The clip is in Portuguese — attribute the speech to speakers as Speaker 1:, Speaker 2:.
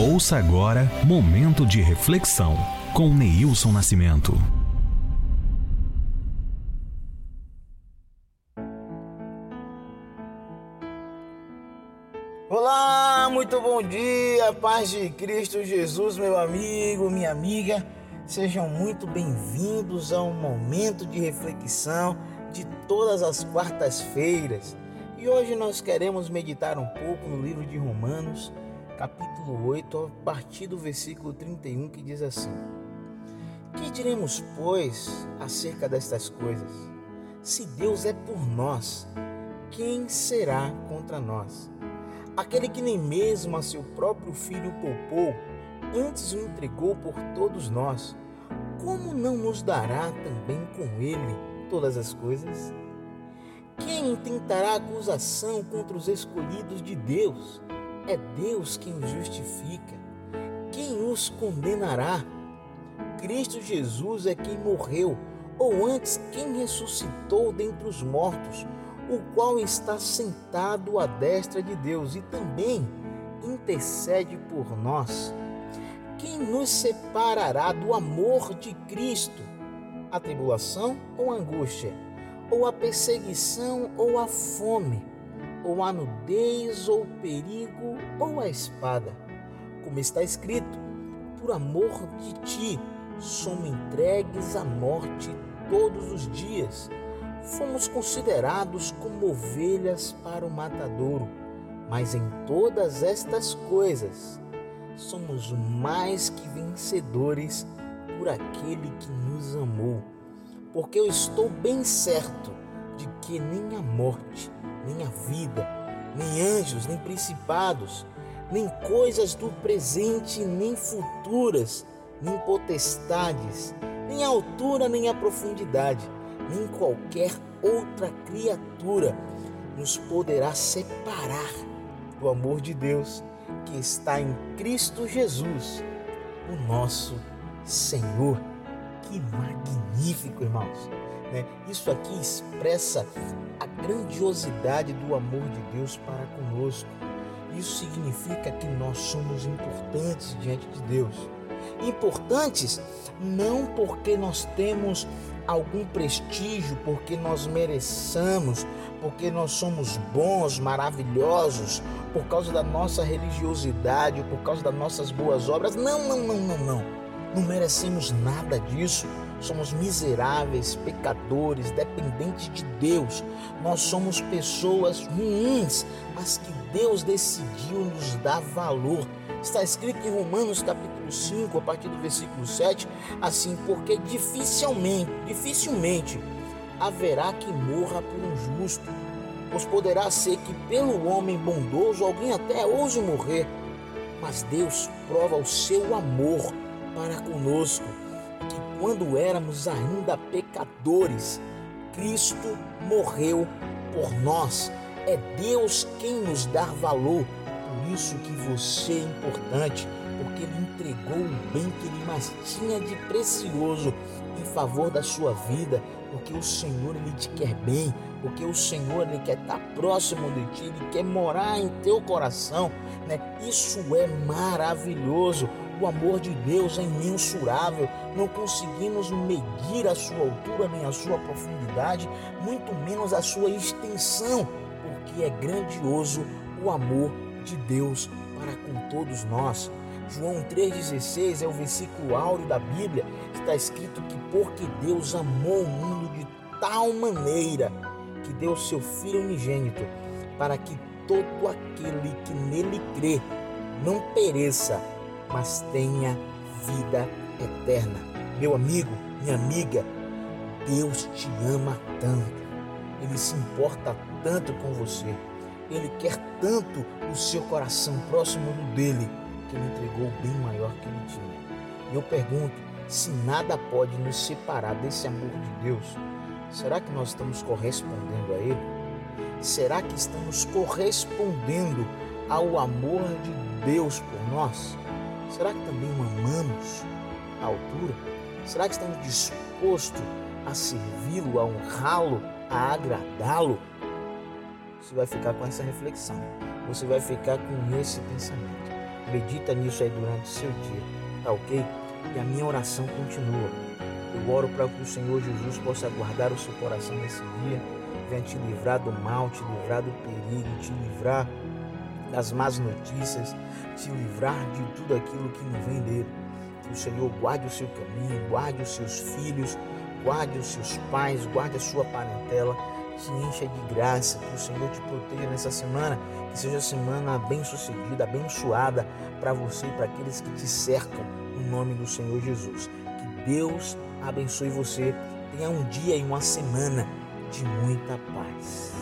Speaker 1: Ouça agora Momento de Reflexão com Neilson Nascimento.
Speaker 2: Olá, muito bom dia, paz de Cristo Jesus, meu amigo, minha amiga. Sejam muito bem-vindos ao momento de reflexão de todas as quartas-feiras. E hoje nós queremos meditar um pouco no livro de Romanos, capítulo 8, a partir do versículo 31, que diz assim: Que diremos, pois, acerca destas coisas? Se Deus é por nós, quem será contra nós? Aquele que nem mesmo a seu próprio filho poupou, antes o entregou por todos nós, como não nos dará também com ele todas as coisas? Quem intentará acusação contra os escolhidos de Deus? É Deus quem os justifica. Quem os condenará? Cristo Jesus é quem morreu, ou antes, quem ressuscitou dentre os mortos, o qual está sentado à destra de Deus e também intercede por nós. Quem nos separará do amor de Cristo? A tribulação ou a angústia? Ou a perseguição ou a fome? Ou a nudez, ou o perigo, ou a espada. Como está escrito, por amor de ti, somos entregues à morte todos os dias. Fomos considerados como ovelhas para o matadouro, mas em todas estas coisas somos mais que vencedores por aquele que nos amou. Porque eu estou bem certo de que nem a morte, nem a vida, nem anjos, nem principados, nem coisas do presente, nem futuras, nem potestades, nem a altura, nem a profundidade, nem qualquer outra criatura nos poderá separar do amor de Deus que está em Cristo Jesus, o nosso Senhor. Que magnífico, irmãos! Né? Isso aqui expressa a grandiosidade do amor de Deus para conosco. Isso significa que nós somos importantes diante de Deus. Importantes não porque nós temos algum prestígio, porque nós mereçamos, porque nós somos bons, maravilhosos, por causa da nossa religiosidade, por causa das nossas boas obras. Não, não, não, não, não. Não merecemos nada disso somos miseráveis, pecadores, dependentes de Deus. Nós somos pessoas ruins, mas que Deus decidiu nos dar valor. Está escrito em Romanos capítulo 5, a partir do versículo 7, assim, porque dificilmente, dificilmente haverá que morra por um justo, pois poderá ser que pelo homem bondoso alguém até hoje morrer, mas Deus prova o seu amor para conosco quando éramos ainda pecadores, Cristo morreu por nós. É Deus quem nos dá valor. Por isso que você é importante, porque Ele entregou o bem que Ele mais tinha de precioso em favor da sua vida, porque o Senhor Ele te quer bem, porque o Senhor Ele quer estar próximo de ti, Ele quer morar em teu coração. Né? Isso é maravilhoso. O amor de Deus é imensurável, não conseguimos medir a sua altura nem a sua profundidade, muito menos a sua extensão, porque é grandioso o amor de Deus para com todos nós. João 3,16 é o versículo áureo da Bíblia, está escrito que porque Deus amou o mundo de tal maneira que deu seu Filho unigênito, para que todo aquele que nele crê não pereça, mas tenha vida eterna. Meu amigo, minha amiga, Deus te ama tanto. Ele se importa tanto com você. Ele quer tanto o seu coração próximo do dele que ele entregou o bem maior que ele tinha. E eu pergunto: se nada pode nos separar desse amor de Deus, será que nós estamos correspondendo a ele? Será que estamos correspondendo ao amor de Deus por nós? Será que também o amamos à altura? Será que estamos dispostos a servi-lo, a honrá-lo, a agradá-lo? Você vai ficar com essa reflexão. Você vai ficar com esse pensamento. Medita nisso aí durante o seu dia, tá ok? E a minha oração continua. Eu oro para que o Senhor Jesus possa guardar o seu coração nesse dia, venha te livrar do mal, te livrar do perigo, te livrar das más notícias, te livrar de tudo aquilo que não vem dele. Que o Senhor guarde o seu caminho, guarde os seus filhos, guarde os seus pais, guarde a sua parentela, te encha de graça, que o Senhor te proteja nessa semana, que seja semana bem sucedida, abençoada para você e para aqueles que te cercam, em nome do Senhor Jesus. Que Deus abençoe você, tenha um dia e uma semana de muita paz.